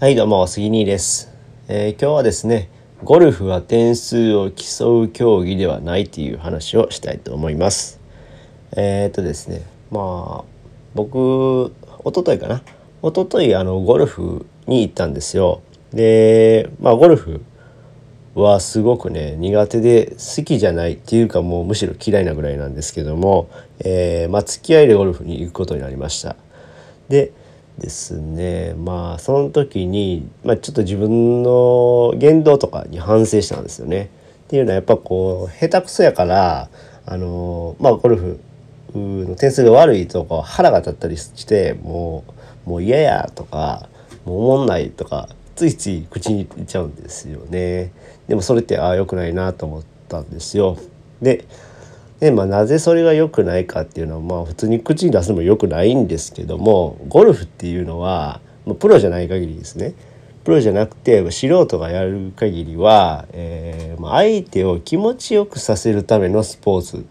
はいどうも杉兄です、えー今日はですねゴルフは点数を競う競技ではないという話をしたいと思います。えー、っとですねまあ僕一昨日かな？一昨日あのゴルフに行ったんですよ。でまあゴルフはすごくね苦手で好きじゃないっていうかもうむしろ嫌いなぐらいなんですけども、えーまあ、付き合いでゴルフに行くことになりました。でですねまあその時に、まあ、ちょっと自分の言動とかに反省したんですよね。っていうのはやっぱこう下手くそやからあのまあゴルフの点数が悪いとか腹が立ったりしてもうもう嫌やとかもうおもんないとかついつい口に言っちゃうんですよね。でもそれってああ良くないなと思ったんですよ。でで、まあ、なぜそれが良くないかっていうのはまあ普通に口に出すのも良くないんですけどもゴルフっていうのは、まあ、プロじゃない限りですねプロじゃなくて素人がやる限りは、えーまあ、相手を気持ちよくさせるためのスポーツ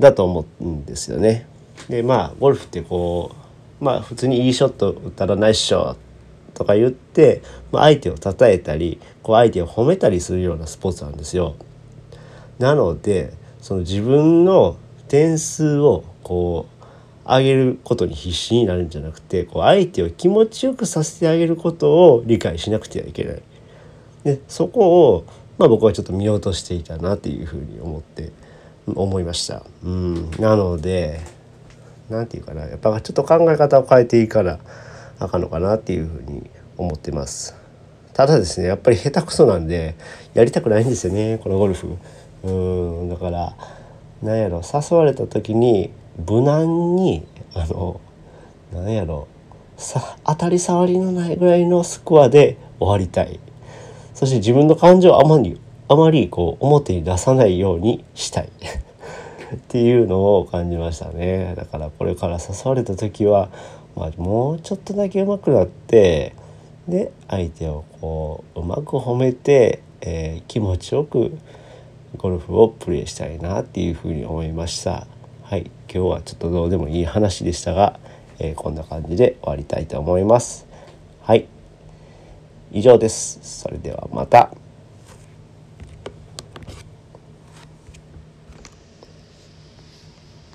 だと思うんですよね。でまあゴルフってこうまあ普通にいいショット打たらナイスショットとか言って、まあ、相手を称えたりこう相手を褒めたりするようなスポーツなんですよ。なのでその自分の点数をこう上げることに必死になるんじゃなくてこう相手を気持ちよくさせてあげることを理解しなくてはいけない。でそこを、まあ、僕はちょっと見落としていたなっていうふうに思って思いました。うん、なのでなんていうかなやっぱちょっと考え方を変えていいからあかんのかなっていうふうに思ってます。ただですねやっぱり下手くそなんでやりたくないんですよねこのゴルフ。うんだからなんやろ誘われた時に無難にあのなんやろさ当たり障りのないぐらいのスコアで終わりたい。そして自分の感情をあまりあまりこう表に出さないようにしたい。っていうのを感じましたね。だからこれから誘われた時は、まあ、もうちょっとだけ上手くなってで相手をこううまく褒めて、えー気持ちよくゴルフをプレーしたいなっていうふうに思いました。はい、今日はちょっとどうでもいい話でしたが、えーこんな感じで終わりたいと思います。はい、以上です。それではまた。